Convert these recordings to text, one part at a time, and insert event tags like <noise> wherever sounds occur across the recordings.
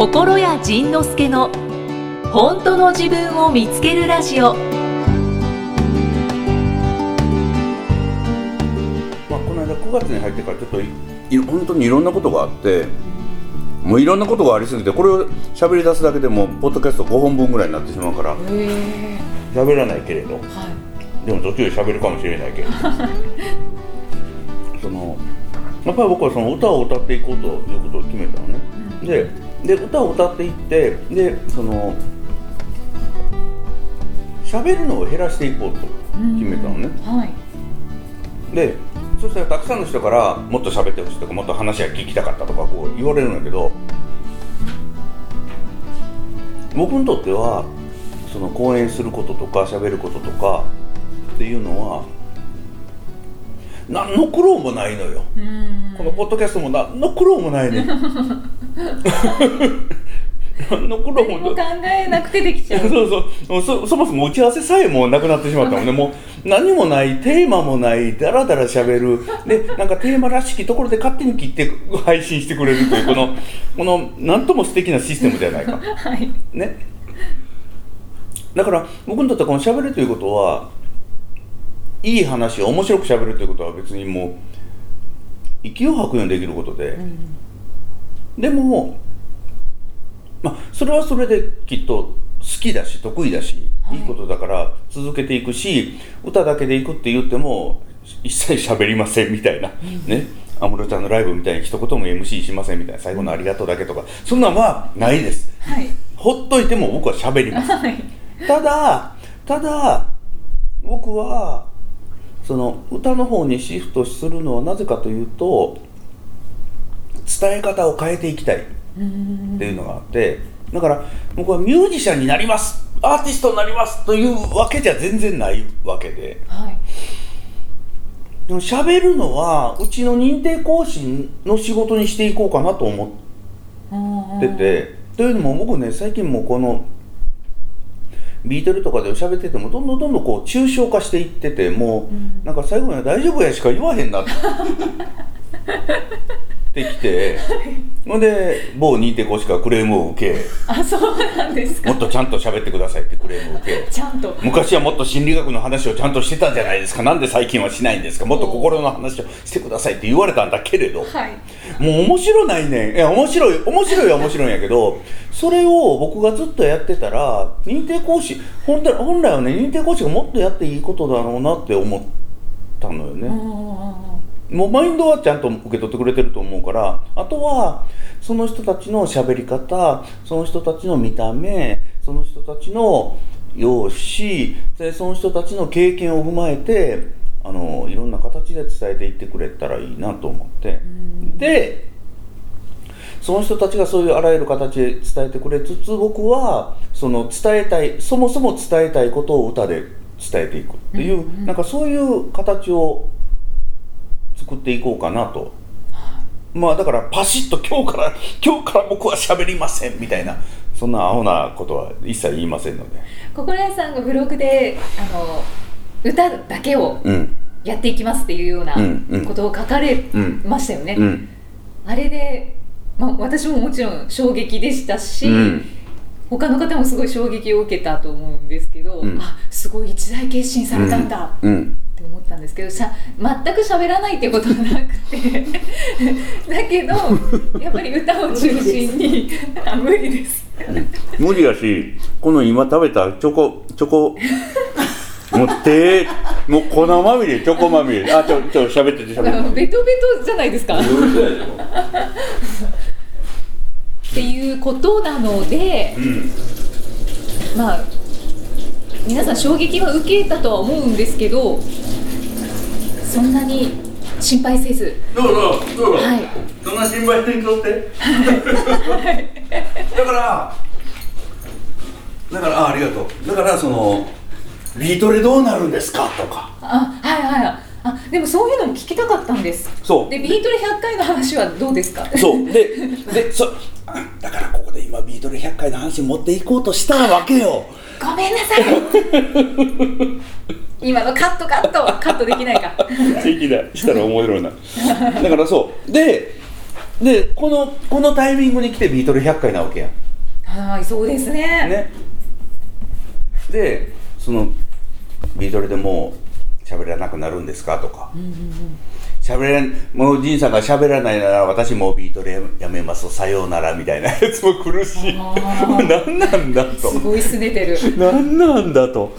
心谷仁之助の本当の自分を見つけるラジオ。まあ、この間9月に入ってからちょっといい本当にいろんなことがあってもういろんなことがありすぎてこれを喋り出すだけでもポッドキャスト5本分ぐらいになってしまうから喋らないけれど、でも途中で喋るかもしれないけれど。そのやっぱり僕はその歌を歌っていこうということを決めたのね、でで歌を歌っていってでその喋るのを減らしていこうと決めたのね、はい。でそしたらたくさんの人からもっと喋ってほしいとかもっと話が聞きたかったとかこう言われるんだけど僕にとってはその講演することとか喋ることとかっていうのは何の苦労もないのようん。このポッドキャストも何の苦労もないね <laughs> 何の苦労も。何も考えなくてできちゃう。そうそう。そそもそも打ち合わせさえもなくなってしまったもんね。もう何もないテーマもないだらだらしゃべる。でなんかテーマらしきところで勝手に切って配信してくれるというこの <laughs> このなんとも素敵なシステムじゃないか。はい。ね。だから僕にとってはこのしゃべるということはいい話を面白くしゃべるということは別にもう息を吐くようにできることで、でもまあそれはそれできっと好きだし得意だし、はい。い、いことだから続けていくし歌だけでいくって言っても一切喋りませんみたいな、ね。安室ちゃんのライブみたいに一言も MC しませんみたいな最後の「ありがとう」だけとかそんなんはないです。はい。ほっといても僕は喋ります。はい。ただただ僕はその歌の方にシフトするのはなぜかというと伝え方を変えていきたいっていうのがあってだから僕はミュージシャンになります。アーティストになりますというわけじゃ全然ないわけで。はい。でも喋るのはうちの認定講師の仕事にしていこうかなと思っててというのも僕ね最近もうこのビートルとかで喋っててもどんどんどんどんこう抽象化していっててもう、なんか最後には「大丈夫や」しか言わへんなって <laughs> きてほんで某認定講師からクレームを受けあ、そうなんですか。もっとちゃんと喋ってくださいってクレームを受けちゃんと。昔はもっと心理学の話をちゃんとしてたんじゃないですかなんで最近はしないんですかもっと心の話をしてくださいって言われたんだけれど、はい。もう面白ないねんいや面白い面白いは面白いんやけどそれを僕がずっとやってたら認定講師本来はね認定講師がもっとやっていいことだろうなって思ったのよね、もうマインドはちゃんと受け取ってくれてると思うからあとはその人たちの喋り方その人たちの見た目その人たちの容姿でその人たちの経験を踏まえてあのいろんな形で伝えていってくれたらいいなと思って。でその人たちがそういうあらゆる形で伝えてくれつつ僕はその伝えたいそもそも伝えたいことを歌で伝えていくっていう、なんかそういう形を作っていこうかなと。まあだからパシッと今日から <laughs> 今日から僕は喋りませんみたいなそんなアホなことは一切言いませんので。心屋さんがブログで、あの。歌だけをうんやっていきますっていうようなうんうんことを書かれうんましたよね。うんあれで、まあ、私ももちろん衝撃でしたし、うん他の方もすごい衝撃を受けたと思うんですけど、うんあすごい一大決心されたんだうんって思ったんですけどさ全く喋らないってことはなくて <laughs> だけどやっぱり歌を中心にあ無理です。無理やしこの今食べたチョコチョコもう手もう粉まみれチョコまみれ。あちょちょ喋ってて喋ってて。ベトベトじゃないですか。っていうことなので、まあ皆さん衝撃は受けたとは思うんですけどそんなに心配せず。どうぞどうぞ、はい。そんな心配にとって？だからだからあありがとう。だからそのビートでどうなるんですか？とか。あはいはい。あでもそういうのも聞きたかったんです。そう。でビートル100回の話はどうですか？そう。ででそあ <laughs> だからここで今ビートル100回の話持っていこうとしたわけよごめんなさい。<laughs> 今のカットカット。カットできないか。できない。したら面白いな。だからそう。ででこのこのタイミングに来てビートル100回なわけやん。はいそうですね。ね。でそのビートルでもう喋らなくなるんですか？とか喋らんもう仁さんが喋らないなら私もうビートルやめます。さようならみたいなやつも来るし。あー。<laughs> 何なんだと。すごいすねてる。何なんだと。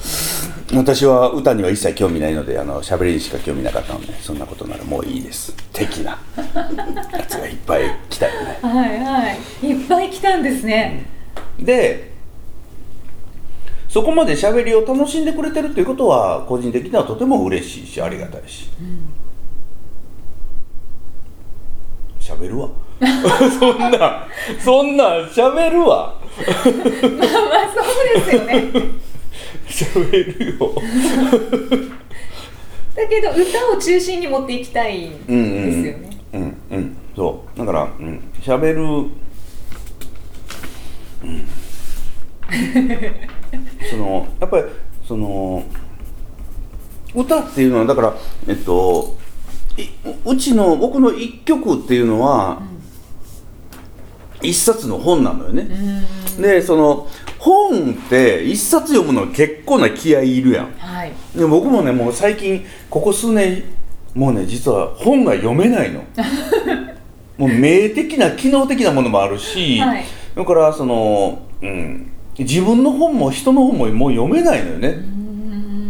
私は歌には一切興味ないのであの喋りにしか興味なかったのでそんなことならもういいです。的なやつがいっぱい来たよね。はいはい。いっぱい来たんですね。でそこまで喋りを楽しんでくれてるということは個人的にはとても嬉しいしありがたいし喋、るわ。<laughs> そんなそんな喋るわ。まあまあそうですよね。<laughs> 喋るよ。<laughs> だけど歌を中心に持っていきたいんですようんうんねうんうん。そう。だからうん。喋る、うん、そのやっぱりその歌っていうのはだからえっというちの僕の一曲っていうのは、一冊の本なのよね、でその本って一冊読むの結構な気合いいるやん。はい。で僕もねもう最近ここ数年もうね実は本が読めないの。<laughs> もう名的な機能的なものもあるし、はい。だからその、うん、自分の本も人の本ももう読めないのよね。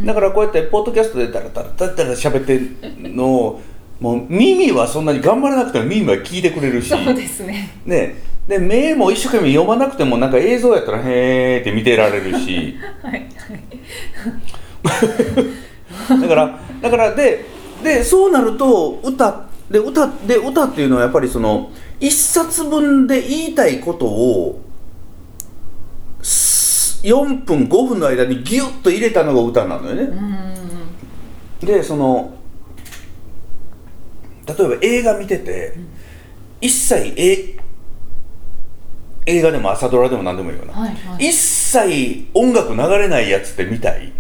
だからこうやってポッドキャストでダラダラダラダラ喋ってるのをもう耳はそんなに頑張らなくても耳は聞いてくれるし。そうですね。ね。で目も一生懸命読まなくてもなんか映像やったらへーって見てられるし。<laughs> はい <laughs> だからだからででそうなると歌で歌で歌っていうのはやっぱりその一冊分で言いたいことをす4分5分の間にギュッと入れたのが歌なのよね。でその例えば映画見てて、一切え映画でも朝ドラでも何でもいいよな、はいはい。一切音楽流れないやつって見たい？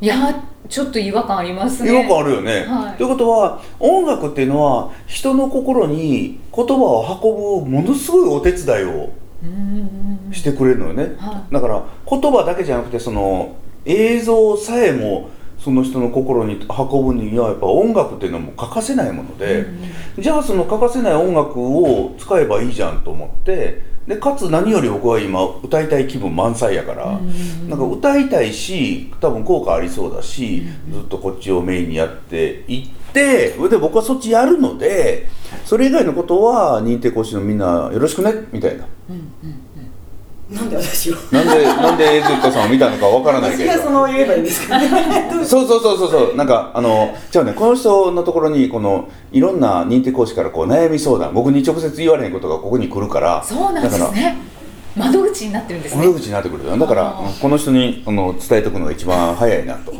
いやちょっと違和感ありますね。よくあるよね、はい。ということは音楽っていうのは人の心に言葉を運ぶものすごいお手伝いをうんしてくれるのよね、はだから言葉だけじゃなくてその映像さえもその人の心に運ぶにはやっぱ音楽っていうのはもう欠かせないもので、じゃあその欠かせない音楽を使えばいいじゃんと思ってでかつ何より僕は今歌いたい気分満載やから、なんか歌いたいし多分効果ありそうだし、ずっとこっちをメインにやっていってそれで僕はそっちやるのでそれ以外のことは認定講師のみんなよろしくねみたいな。なんで私を？なんで、なんで Z さんを見たのかわからないけど。その言えばいいんですかね。そうそうそうそうそう、なんか、あの、じゃあね、この人のところに、この、いろんな認定講師から、こう、悩み相談、僕に直接言われへんことがここに来るから。そうなんです。ね。窓口になってるんですね。窓口になってくるよだからこの人にあの伝えとくのが一番早いなと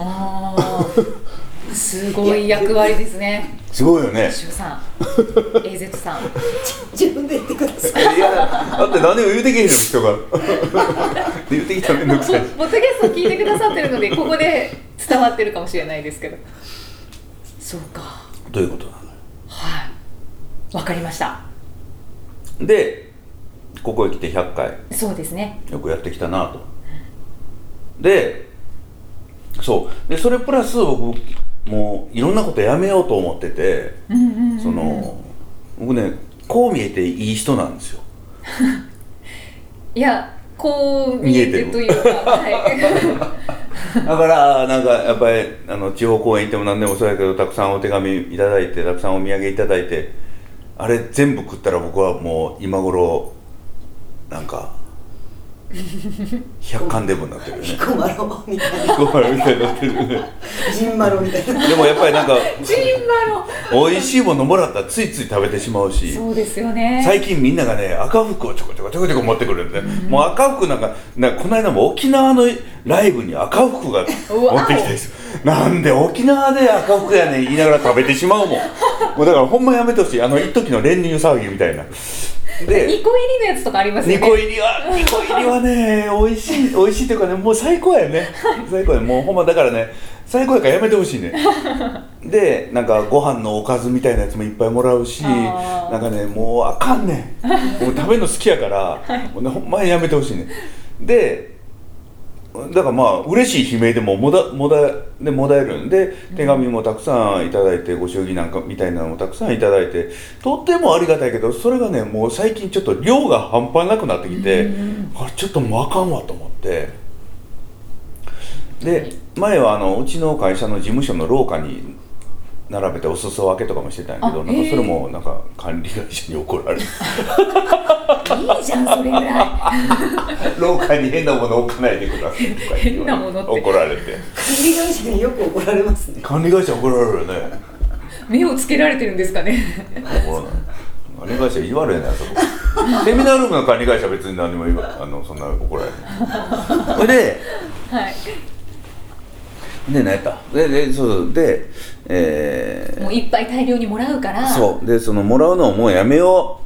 すごい役割ですね。すごいよね。周さん AZ さん。<laughs> 自分で言ってください。いやだって何も言うてけへんの人が。<laughs> 言ってきたらめんどくさいポッドキャストを聞いてくださってるのでここで伝わってるかもしれないですけど。そうか。ということなの？よはい。わかりました。でここへ来て100回。そうですね。よくやってきたなと。でそう。でそれプラス僕もういろんなことやめようと思っててその僕ねこう見えていい人なんですよ。<laughs> いやこう見えてというかはい。<laughs> だからなんかやっぱりあの地方公演行っても何でもそうやけどたくさんお手紙いただいてたくさんお土産いただいてあれ全部食ったら僕はもう今頃なんか百貫デブになってるよね。彦摩呂みたいな。ごめんみたいになってるね。ジンマロみたいな。でもやっぱりなんかジン美味しいものもらったらついつい食べてしまうしそうですよね。最近みんながね赤服をちょこちょこちょこちょこ持ってくるんで、もう赤服なんかなんかこの間も沖縄のライブに赤服が持ってきたんですよなんで沖縄で赤服やねん言いながら食べてしまうもん。もうだからほんまやめてほしい。あの一時の練乳騒ぎみたいな2で個入りのやつとかありますよ2ね個入りは2個入りはね美味しい美味しいというかねもう最高やね。最高や。もうほんまだからね最高やからやめてほしいね。でなんかご飯のおかずみたいなやつもいっぱいもらうしなんかねもうあかんねん。もう食べるの好きやから、<laughs> もうねほんまにやめてほしいね。でだからまあ嬉しい悲鳴でももだもだでもだえるんで手紙もたくさんいただいてご祝儀なんかみたいなのもたくさんいただいてとってもありがたいけどそれがねもう最近ちょっと量が半端なくなってきて、あれちょっともうあかんわと思って。で前はあのうちの会社の事務所の廊下に並べてお裾分けとかもしてたんやけどあなんかそれへもなんか管理会社に怒られて。いいじゃんそれぐらい。<laughs> 廊下に変なもの置かないでくださいとか言変なものって。怒られて。管理会社によく怒られますね。管理会社怒られるよね。目をつけられてるんですかね。怒らない。管理会社言われないそこセミナールームの管理会社は別に何も言わあのそんな怒られないそれではい。で何やった？ででそうそう。でえー。もういっぱい大量にもらうから。そう。でそのもらうのをもうやめよ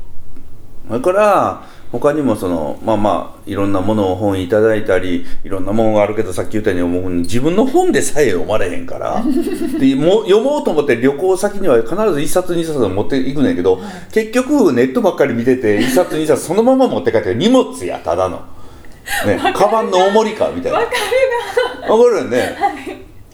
う。それから他にもそのまあまあいろんなものを本いただいたりいろんなものがあるけどさっき言ったようにもう自分の本でさえ読まれへんから。<laughs> でもう読もうと思って旅行先には必ず1冊2冊持っていくねんけど結局ネットばっかり見てて1冊2冊そのまま持って帰って荷物やただの。ね、カバンの重りかみたいな。わかるわかるよね。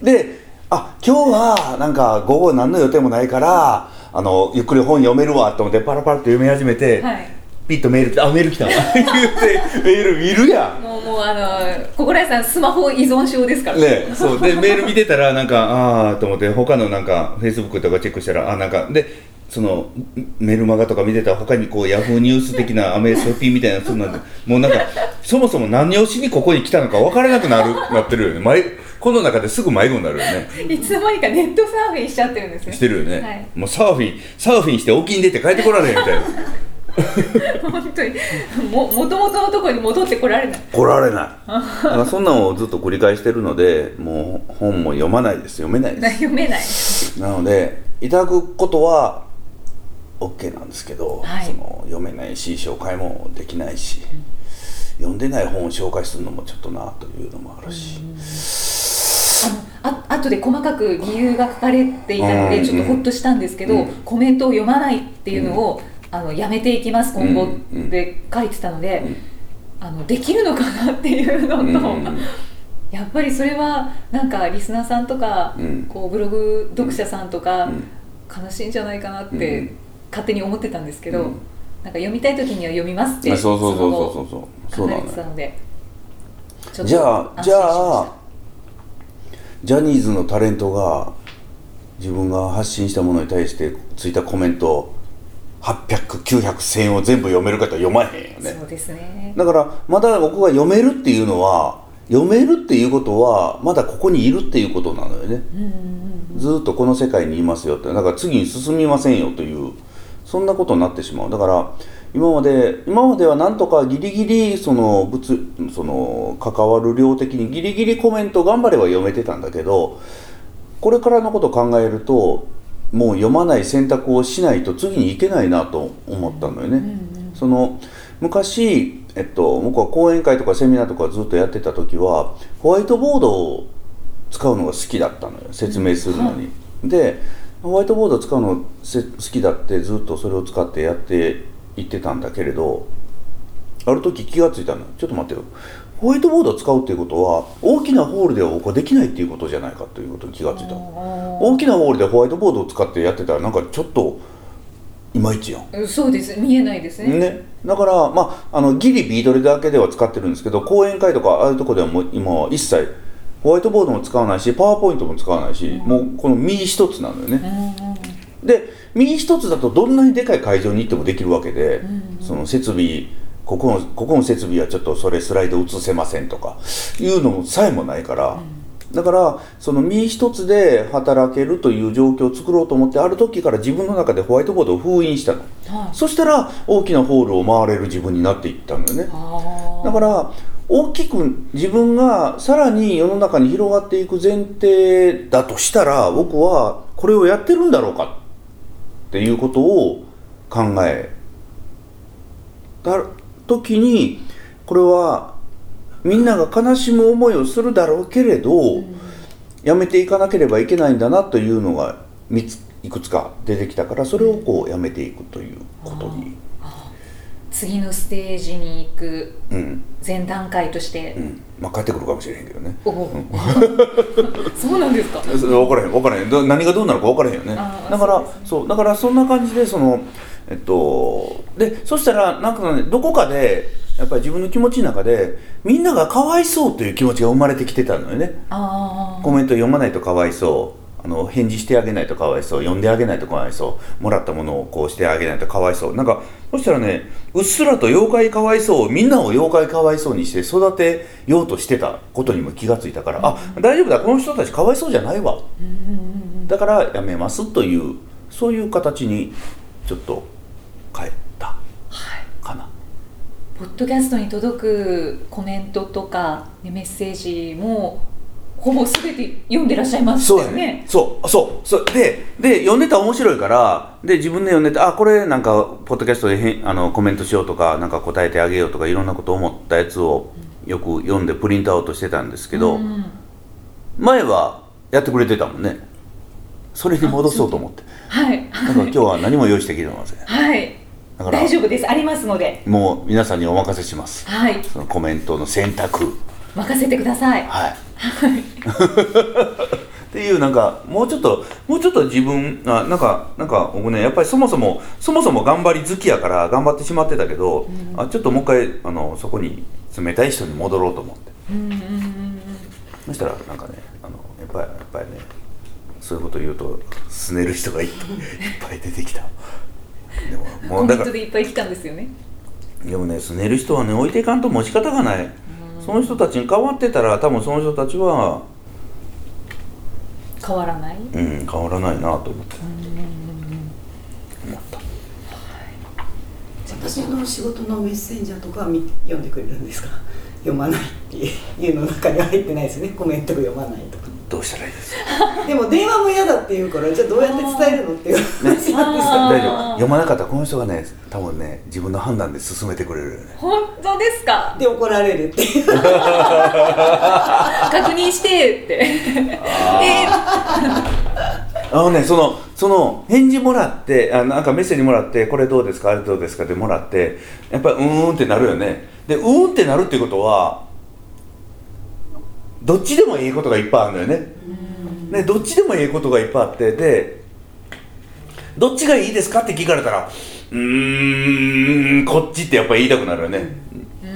であ今日はなんか午後何の予定もないからあのゆっくり本読めるわと思ってパラパラって読み始めて、はい。ピッとメール来た。あメール来た。わ <laughs> 言ってメール見るやん。もうもうあの心屋さんスマホ依存症ですから。ねそう。でメール見てたらなんかああと思って他のなんかフェイスブックとかチェックしたらあなんかでそのメルマガとか見てたら他にこうヤフーニュース的な <laughs> アメソピーみたいなそんなんでもうなんかそもそも何をしにここに来たのか分からなくなるなってるよね。迷この中ですぐ迷子になるよね。いつの間にかネットサーフィンしちゃってるんですね。してるよね、はい。もうサーフィンサーフィンして沖に出て帰ってこられへんみたいな。<laughs> 本当に。ももともとのところに戻ってこられない。来られない。だからそんなのをずっと繰り返してるのでもう本も読まないです。読めないです。<laughs> 読めない。なのでいただくことは OK なんですけど、はい。その読めないし紹介もできないし、読んでない本を紹介するのもちょっとなというのもあるし、あのあ後で細かく理由が書かれていたのうんでちょっとほっとしたんですけど、うん。コメントを読まないっていうのを、あのやめていきます今後うんって書いてたので、うん。あのできるのかなっていうのと、うん <laughs> やっぱりそれはなんかリスナーさんとか、うん。こうブログ読者さんとか、うん。悲しいんじゃないかなって、うん。勝手に思ってたんですけど、うん。なんか読みたい時には読みますってあそうそうそうそうそう。のよてたのでちょっとじゃあじゃあジャニーズのタレントが自分が発信したものに対してついたコメント8009001000を全部読めるかと読まへんよね。そうですね。だからまだ僕が読めるっていうのは読めるっていうことはまだここにいるっていうことなのよね。うんうん。ずーっとこの世界にいますよって。だから次に進みませんよというそんなことになってしまうだから今まで今まではなんとかギリギリその物その関わる量的にギリギリコメント頑張れば読めてたんだけどこれからのことを考えるともう読まない選択をしないと次に行けないなと思ったのよね。うんうんその昔、えっと、僕は講演会とかセミナーとかずっとやってた時はホワイトボードを使うのが好きだったのよ説明するのに。でホワイトボードを使うのせ好きだってずっとそれを使ってやっていってたんだけれどある時気がついたのよ。ちょっと待ってよ。ホワイトボードを使うっていうことは大きなホールでは僕はできないっていうことじゃないかということに気がついたの。大きなホールでホワイトボードを使ってやってたらなんかちょっといまいちやん。うんそうです。見えないですね。ね、だから、まあ、あのギリビートルだけでは使ってるんですけど講演会とかああいうとこではもう今は一切ホワイトボードも使わないしパワーポイントも使わないし、もうこの身一つなのよね。で身一つだとどんなにでかい会場に行ってもできるわけで、んその設備ここのここの設備はちょっとそれスライド映せませんとかいうのさえもないから、だからその身一つで働けるという状況を作ろうと思ってある時から自分の中でホワイトボードを封印したの。はいそしたら大きなホールを回れる自分になっていったのよね。だから大きく自分がさらに世の中に広がっていく前提だとしたら僕はこれをやってるんだろうかっていうことを考えた時にこれはみんなが悲しむ思いをするだろうけれど、やめていかなければいけないんだなというのが3ついくつか出てきたからそれをこうやめていくということに、次のステージに行くうん。前段階として、うん、まあ帰ってくるかもしれへんけどね。<laughs> そうなんですか？<laughs> それ分からへん分からへん。ど何がどうなるか分からへんよね。だからそうね。そう。だからそんな感じでそのえっとでそしたらなんかねどこかでやっぱり自分の気持ちの中でみんながかわいそうという気持ちが生まれてきてたのよね。あコメント読まないとかわいそうあの返事してあげないとかわいそう読んであげないとかわいそうもらったものをこうしてあげないとかわいそう。なんかそしたらねうっすらと妖怪かわいそうみんなを妖怪かわいそうにして育てようとしてたことにも気がついたから、あ大丈夫だこの人たちかわいそうじゃないわ、だからやめますというそういう形にちょっと変えた。かな。ポッドキャストに届くコメントとか、ね、メッセージもほぼ全て読んでらっしゃいますそうやよねね。そう、そう、そう、で、で、読んでたら面白いから、で、自分で読んでて、あ、これなんか、ポッドキャストでへんあのコメントしようとか、なんか答えてあげようとか、いろんなこと思ったやつをよく読んでプリントアウトしてたんですけど、うん前はやってくれてたもんね。それに戻そうと思って。はいだから今日は何も用意してきてません。はいだから大、丈夫ですありますのでもう皆さんにお任せします。はいそのコメントの選択。任せてください。はい。<laughs> っていうなんかもうちょっともうちょっと自分あなんかなんか僕ねやっぱりそもそもそもそも頑張り好きやから頑張ってしまってたけど、あちょっともう一回あのそこに冷たい人に戻ろうと思って。うんうんうんうん。そしたらなんかねあのやっぱりやっぱりねそういうこと言うとすねる人がいっぱい <laughs> いっぱい出てきた。でももうだからトでいっぱい来たんですよね。でもねすねる人はね置いていかんともう仕方がない、その人たちに変わってたら多分その人たちは変わらない？うん、変わらないなと思って。思った。私の仕事のメッセンジャーとかは見読んでくれるんですか？読まないっていうの中には入ってないですよね。コメントを読まないとかどうしたらいいですか？<laughs> でも電話も嫌だって言うからじゃあどうやって伝えるのっていう。<laughs> 話大丈夫。読まなかったらこの人がね多分ね自分の判断で進めてくれるよね。本当ですか？で怒られるっていう。<laughs> 確認してって。えあのねそのその返事もらってあなんかメッセージもらってこれどうですか？あれどうですか？ってもらってやっぱりうーんってなるよね。でうーんってなるっていうことはどっちでもいいことがいっぱいあるのよね。ねどっちでもいいことがいっぱいあってでどっちがいいですかって聞かれたらうーんこっちってやっぱり言いたくなるよね。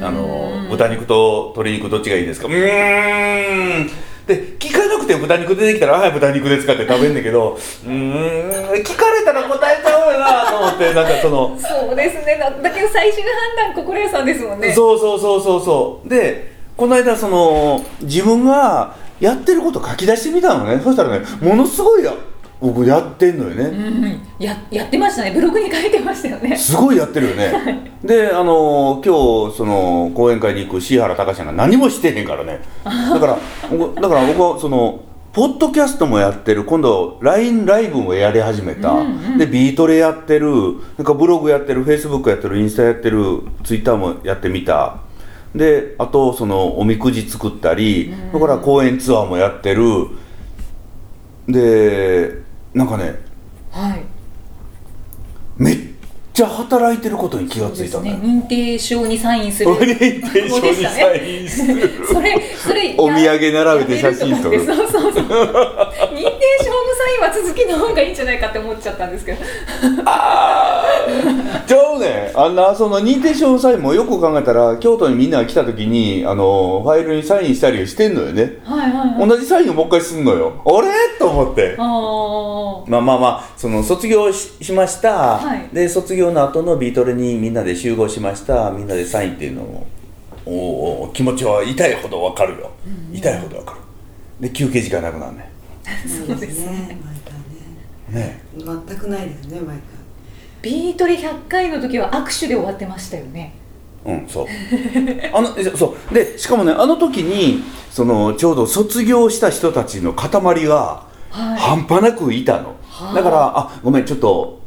あの豚肉と鶏肉どっちがいいですか。うーん。で聞かなくて豚肉出てきたら「はい豚肉ですか?」って食べんだけどうーん聞かれたら答えちゃうよなと思ってなんかそのそうですね。だだけど最終判断心屋さんですもんね。そうそうそうそうそう。でこの間その自分がやってること書き出してみたのね。そしたらねものすごいや僕やってんのよね、うん。ややってましたね。ブログに書いてましたよね。すごいやってるよね。であの今日その講演会に行く椎原隆さんが何もしてへんからね。だから僕だから僕はそのポッドキャストもやってる今度 LINE ライブもやり始めた、うんうん。でビートレやってるなんかブログやってるフェイスブックやってるインスタやってるツイッターもやってみたであとそのおみくじ作ったり、だから講演ツアーもやってる。でなんかねはい。めっちゃ働いてることに気がついたのよそうですね。認定証にサインする。認定証にサインする。<laughs> それそれお土産並べて写真撮る。そうそうそう。<laughs> 認定証のサインは続きの方がいいんじゃないかって思っちゃったんですけど。<laughs> ちゃうね。あんなその認定証のサインもよく考えたら京都にみんなが来た時にあのファイルにサインしたりしてんのよね。はいはいはい。同じサインをもう一回すんのよ。あれ？と思って。まあまあまあその卒業ししました、はい。で卒業の後のビートルにみんなで集合しました。みんなでサインっていうのをおうおう気持ちは痛いほどわかるよ、痛いほどわかる。で休憩時間なくなるね <laughs> そうですね。毎ね回ね。全くないですね毎ビートレ100回の時は握手で終わってましたよね。うんそう。あのえそう。でしかもねあの時にそのちょうど卒業した人たちの塊がはい。半端なくいたの、はあ。だからあごめんちょっと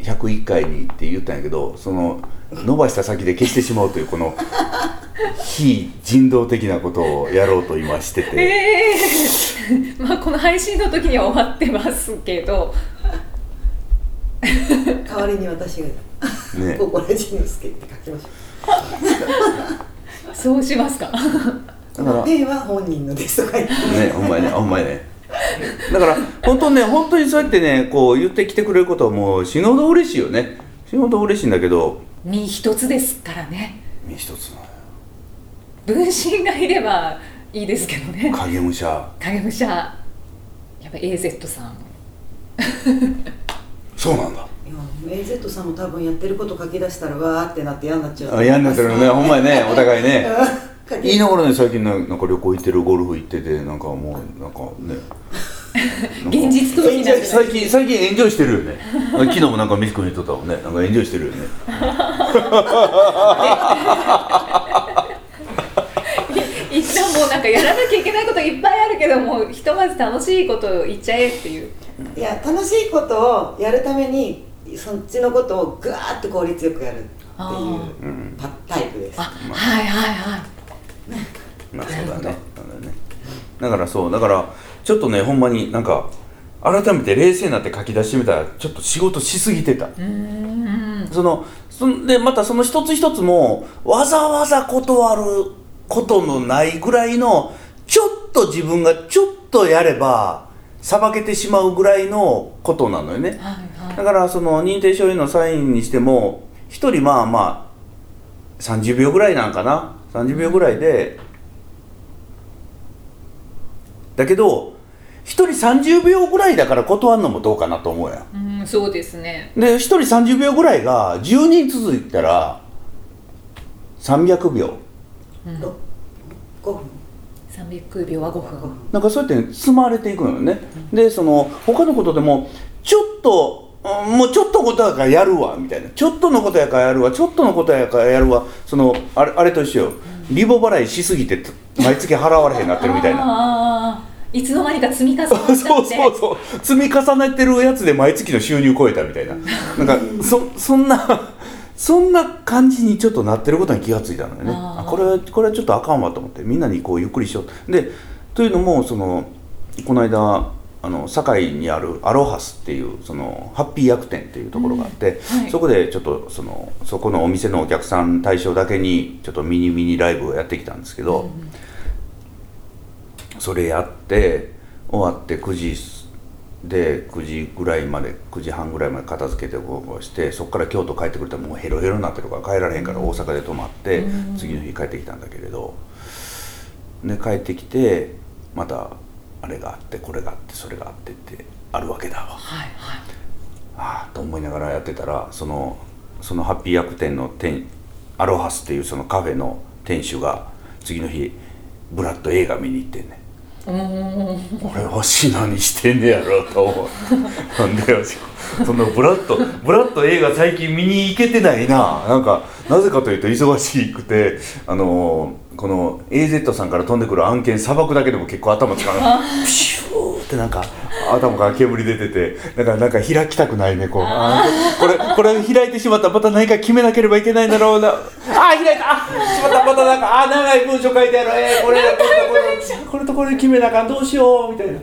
101回にって言ったんやけどその伸ばした先で消してしまうというこの非人道的なことをやろうと今してて、え <laughs> まあこの配信の時には終わってますけど。代わりに私が。ね。ここらじのすけって書きましょ <laughs> そうしますか。だは本人のですとか言って。ね、ほんまにね、ほんまに。ね。だから、本当ね、本当にそうやってね、こう言ってきてくれることはもう死ぬほど嬉しいよね。死ぬほど嬉しいんだけど、身一つですからね。身一つの分身がいればいいですけどね影武者。影武者やっぱ AZ さん <laughs> そうなんだ。いや AZ さんも多分やってること書き出したらわーってなって嫌になっちゃうあ嫌になってるのね、<laughs> ほんまにね、お互いね。書き言いながらね、最近ななんか旅行行ってる、ゴルフ行ってて、なんかもう、なんかね。<laughs> 現実最近、最近エンジョイしてるよね。昨日もなんかミス君言っとったもんね。なんかエンジョイしてるよね。かやらなきゃいけないこといっぱいあるけどもひとまず楽しいことを言っちゃえっていういや楽しいことをやるためにそっちのことをぐわーっと効率よくやるっていうタイプですあはいはいはいまあそうだね。なるほどそうだね。だからそう、だからちょっとね、ほんまになんか改めて冷静になって書き出してみたら、ちょっと仕事しすぎてた。うーんそのそんでまたその一つ一つもわざわざ断ることのないぐらいのちょっと自分がちょっとやればさばけてしまうぐらいのことなのよね。はいはい。だからその認定書へのサインにしても一人まあまあ30秒ぐらいなんかな。30秒ぐらいでだけど一人30秒ぐらいだから断るのもどうかなと思うやん。うんそうですね。で一人30秒ぐらいが10人続いたら300秒5分。300秒は5分。なんかそうやって積まれていくのよね、でその他のことでもちょっとうんもうちょっとのことやからやるわみたいな。ちょっとのことやからやるわちょっとのことやからやるわ。そのあれあれと一緒よ。リボ払いしすぎて毎月払われへんなってるみたいな。ああいつの間にか積み重なっちゃって。<laughs> そうそうそう。積み重ねてるやつで毎月の収入超えたみたいな。なんかそそんなそんな感じにちょっとなってることに気がついたのよね。あこれはこれはちょっとあかんわと思って。みんなにこうゆっくりしようでというのもそのこの間あの堺にあるアロハスっていうそのハッピー薬店っていうところがあって、うん。はい。そこでちょっとそのそこのお店のお客さん対象だけにちょっとミニミニライブをやってきたんですけど、それやって終わって9時で9時ぐらいまで9時半ぐらいまで片付けてこうこうしてそこから京都帰ってくれたらもうヘロヘロになってるから帰られへんから大阪で泊まってうん。次の日帰ってきたんだけれどで帰ってきてまたあれがあってこれがあってそれがあってってあるわけだわ。はいはい。ああと思いながらやってたらそのそのハッピー薬店の店アロハスっていうそのカフェの店主が次の日ブラッド映画見に行ってんね俺わし何してんねやろと思う。なんでよそのブラッドブラッド映画最近見に行けてないな。なんかなぜかというと忙しくてあのこの AZ さんから飛んでくる案件さばくだけでも結構頭使う。<laughs> ピシューってなんか頭から煙出ててだからなんか開きたくないねこう。これこれ開いてしまったらまた何か決めなければいけないんだろうな。あー開いた。あしまった。またなんかあー長い文章書いてあるえー、これこれこれこれとこれ決めなあかんどうしようみたいな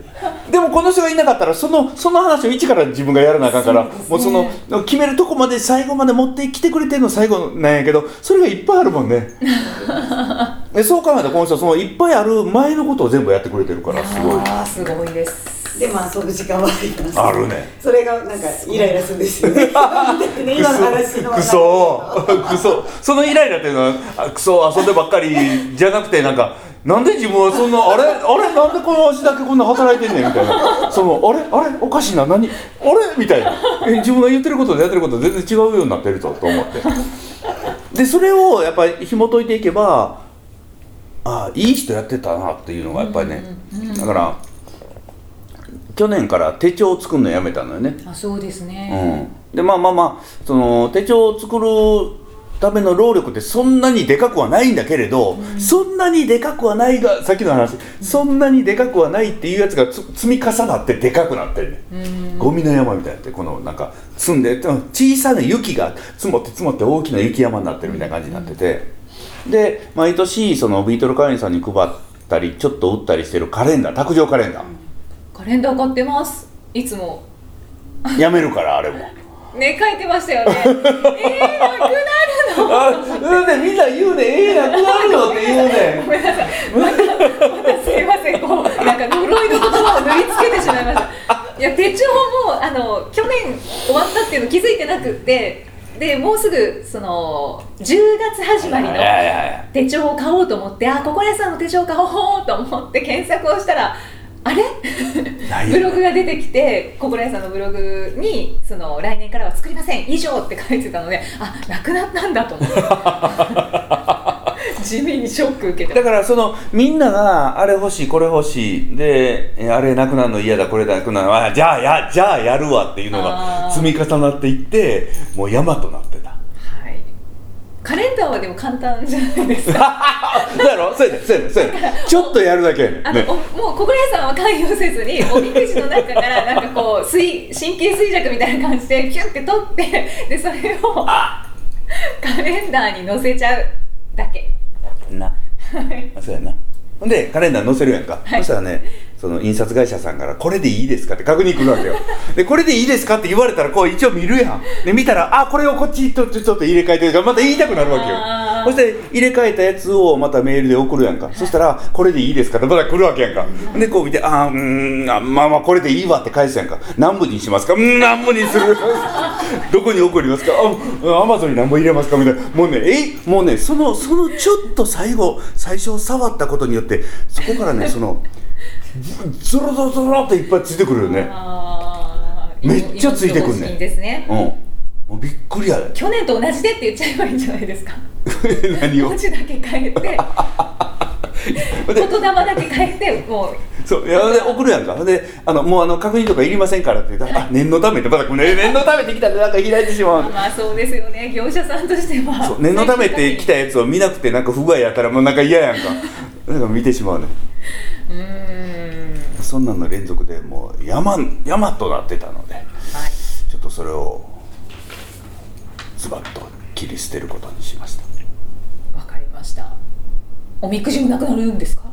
でもこの人がいなかったらそのその話を一から自分がやらなあかんからもうその決めるとこまで最後まで持ってきてくれてるの最後なんやけどそれがいっぱいあるもんね。<laughs> でそう考えたらこの人はそのいっぱいある前のことを全部やってくれてるからすごい。あーすごいですでまあ遊ぶ時間はあります。あるね。それがなんかイライラするんですよね。<laughs> ね今の話のクソクソそのイライラっていうのはあクソ遊んでばっかりじゃなくてなんかなんで自分はそんなあれあれなんでこの足だけこんな働いてんねんみたいな。そのあれあれおかしいな。何あれ？みたいな。え自分が言ってることとやってること全然違うようになってるぞと思って。でそれをやっぱり紐解いていけばああいい人やってたなっていうのがやっぱりね、だから去年から手帳を作るのやめたのよね。あそうですね、うん、でまあまあまあその手帳を作るための労力ってそんなにでかくはないんだけれど、そんなにでかくはないがさっきの話、そんなにでかくはないっていうやつがつ積み重なってでかくなってるね、うん。ゴミの山みたいになってこのなんか積んで小さな雪が積もって積もって大きな雪山になってるみたいな感じになってて、で毎年そのビートル会員さんに配ったりちょっと売ったりしてるカレンダー卓上カレンダー、カレンダー買ってます。いつも。やめるからあれも。<laughs> ね書いてましたよね。えー、なくなるの？あうんでみんな言うねええなくなるよって言うね。<laughs> ごめんなさい。またまたすいません。こうなんか呪いの言葉を塗りつけてしまいました。いや手帳もあの去年終わったっていうの気づいてなくってでもうすぐその10月始まりの手帳を買おうと思ってあここレさんの手帳買おうと思って検索をしたらあれ？ブログが出てきてココライさんのブログにその来年からは作りません以上って書いてたのであなくなったんだと思って。<laughs> 地味にショック受けてだからそのみんながあれ欲しいこれ欲しいでえあれなくなるの嫌だこれなくなるのあじゃあやじゃあやるわっていうのが積み重なっていってもう山となってたレンダーはでも簡単じゃないですかそうやろ？そうやねそうやねそうやねちょっとやるだけあの、ね。おもうココライさんは関与せずにおみくじの中からなんかこう水神経衰弱みたいな感じでピュンって取ってでそれをカレンダーに載せちゃうだけ。な。あそうやな。ほんでカレンダー載せるやんか、はい。そしたらねその印刷会社さんから「これでいいですか?」って確認来るわけよ <laughs> でこれでいいですかって言われたらこう一応見るやんで見たら「あこれをこっちとちょっと入れ替えてまた言いたくなるわけよそして入れ替えたやつをまたメールで送るやんか。そしたら「これでいいですか?」ってまた来るわけやんか。でこう見て「あーうーんあまあまあこれでいいわ」って返すやんか。何部にしますか？うん何部にする？<laughs> どこに送りますか？あアマゾンに何部入れますか？みたいな。もうねえもうねそのそのちょっと最後最初触ったことによってそこからねそのずゾロゾロゾロっていっぱいついてくるよね。めっちゃついてくんねん。芋芋芋ですね。うんもうびっくりやで。去年と同じでって言っちゃえばいいんじゃないですか。<laughs> 何を？文字だけ変えて。<laughs> 言霊だけ変えてもう。そういやで送るやんか。であのもうあの確認とかいりませんからって言ったら「あ念のため」ってまた、ね、<laughs> 念のためって来たらなんか開いてしまう。まあそうですよね。業者さんとしては。そう念のためって来たやつを見なくてなんか不具合やったらもうなんか嫌やんか。なんか見てしまうね。うーん。そんなんの連続でもう山山となってたのではい。ちょっとそれをズバッと切り捨てることにしました。わかりました。おみくじもなくなるんですか？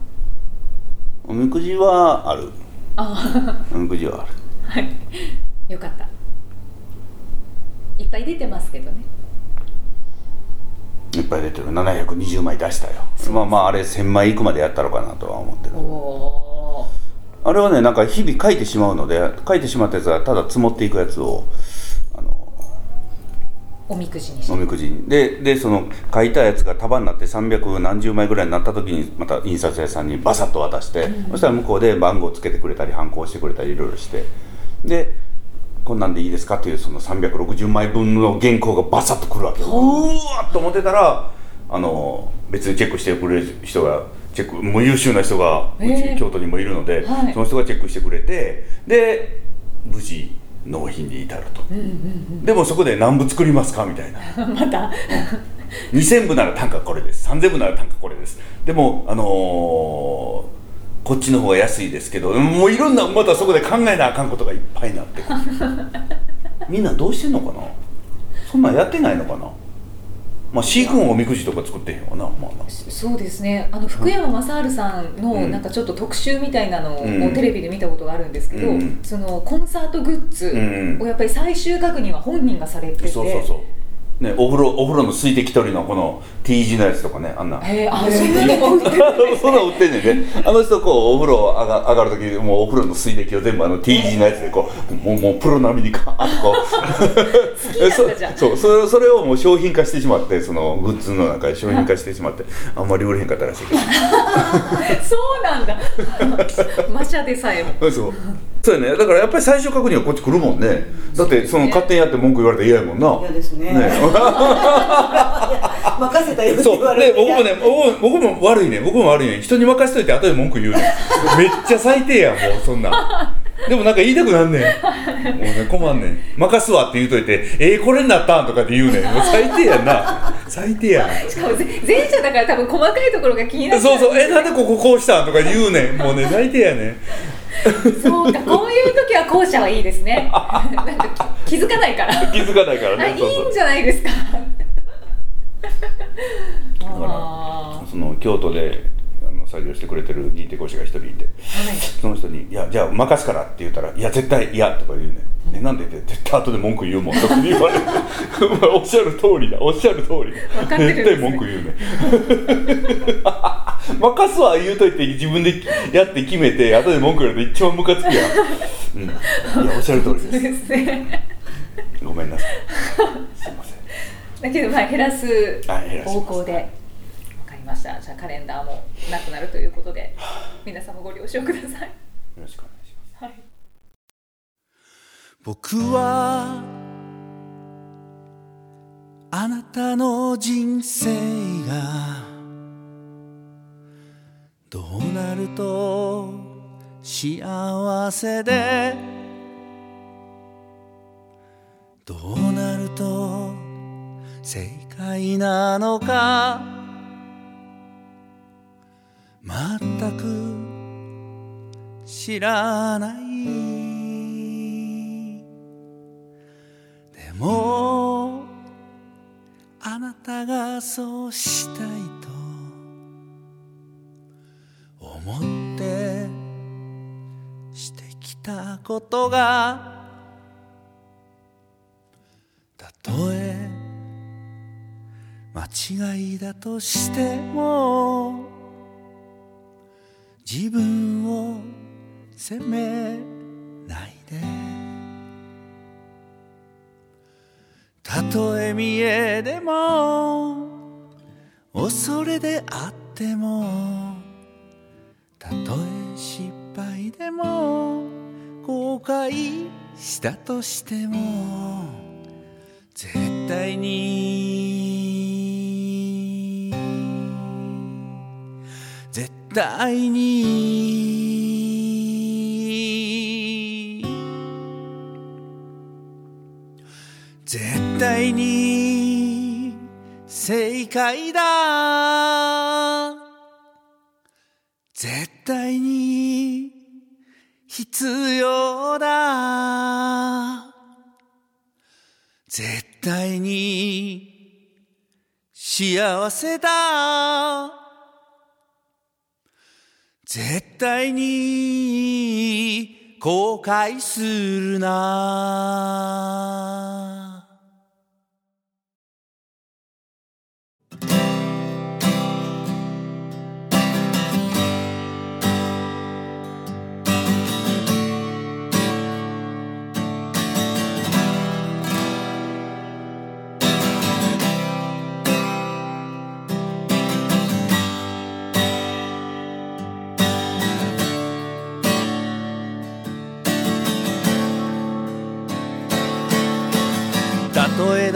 おみくじはある。あ。おみくじはある。あはい。よかった。いっぱい出てますけどね。いっぱい出てる。720枚出したよ。まあまああれ1000枚いくまでやったのかなとは思ってる。あれはねなんか日々書いてしまうので書いてしまったやつはただ積もっていくやつをおみくじにおみくじに。ででその書いたやつが束になって300何十枚ぐらいになった時にまた印刷屋さんにバサッと渡して、そしたら向こうで番号つけてくれたり反抗してくれたりいろいろして。でこんなんでいいですかっていうその360枚分の原稿がバサッとくるわけよ。う。わっと思ってたらあの別にチェックしてくれる人がチェックもう優秀な人がうち、えー。京都にもいるので、はい。その人がチェックしてくれてで無事納品に至ると、でもそこで何部作りますかみたいな。<laughs> また。<laughs> 2000部なら単価これです。3000部なら単価これです。でもあのーこっちの方が安いですけどもういろんなまたそこで考えなあかんことがいっぱいになってくる。<laughs> みんなどうしてんのかな？そんなんやってないのかな？まあ C 君おみくじとか作ってへんわなまあなそうですね。あの福山雅治さんのうん。なんかちょっと特集みたいなのをうん。テレビで見たことがあるんですけど、うん。そのコンサートグッズうん。をやっぱり最終確認は本人がされてて、そうそうそうね、お風呂お風呂の水滴取りのこの T 字のやつとかねあんな。へえあそんなのも <laughs> 売ってんなん売ってんねんねあの人こうお風呂上が上がる時もうお風呂の水滴を全部あの T 字のやつでこうもうもうプロ並みにガーッと。こうそそうそれそれをもう商品化してしまってそのグッズの中で商品化してしまってあんまり売れへんかったらしいけ <laughs> そうなんだ。<laughs> マシャでさえも。どそうそうやね。だからやっぱり最初確認はこっち来るもんね。だってその勝手にやって文句言われたら嫌やもんな。嫌ですね。ね。<laughs> 任せたよそう。で僕もね僕も僕も悪いね。僕も悪いね。人に任せといて後で文句言うねん。めっちゃ最低やんもうそんなん。でもなんか言いたくなんねん。もうね困んねん。任すわって言うといて「えー、これになったん?」とかって言うねん。もう最低やんな。最低やん。しかもぜ前者だから多分細かいところが気になっちゃそうそう「えなんでこここうしたん?」とか言うねん。もうね最低やねん <laughs> そうかこういう時は後者はいいですね。<laughs> なんか気づかないから。<laughs> 気づかないからねそうそう。いんじゃないですか。だからあその京都であの作業してくれてる認定講師が一人いてその人に「いやじゃあ任すから」って言ったら「いや絶対嫌」とか言うね「えなんで?」って絶対後で文句言うもん。とか言われて。<laughs> おっしゃる通りだ。おっしゃる通り分かってるんですね。絶対文句言うね。<laughs> 任すわ。言うといて自分でやって決めて後で文句言われて一番ムカつくやん、うん、いやおっしゃる通りです。ごめんなさい。すいません。だけどまあ減らす方向でわかりました。じゃあカレンダーもなくなるということで皆さんもご了承ください。よろしく僕はあなたの人生がどうなると幸せでどうなると正解なのか全く知らないでもあなたがそうしたいと思ってしてきたことがたとえ間違いだとしても自分を責め見えでも恐れであってもたとえ失敗でも後悔したとしても絶対に絶対に絶対に解だ。絶対に必要だ。絶対に幸せだ。絶対に後悔するな。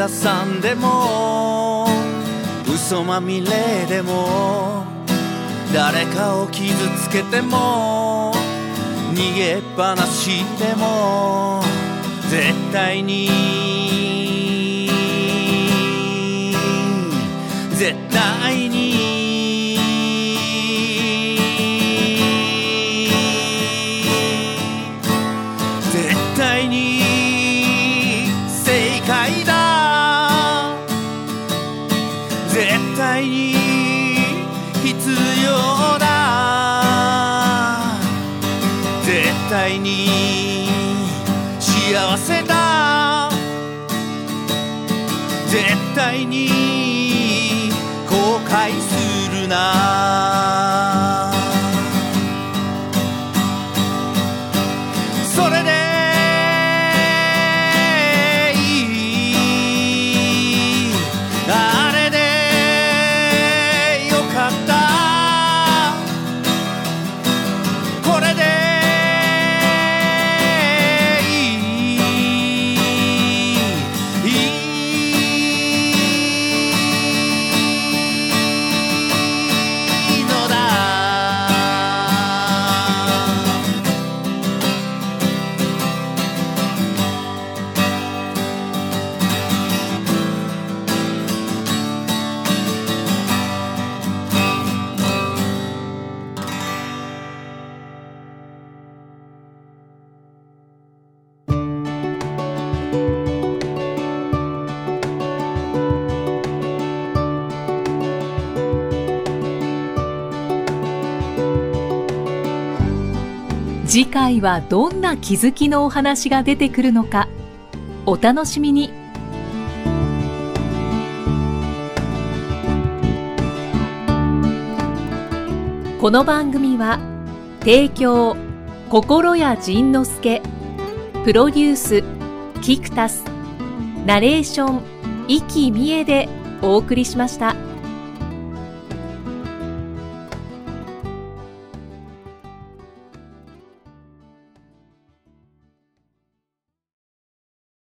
とえ打算でも嘘まみれでも誰かを傷つけても逃げっぱなしでも絶対に絶対回はどんな気づきのお話が出てくるのかお楽しみにこの番組は提供心谷仁之助プロデュースキクタスナレーション生きみえでお送りしました。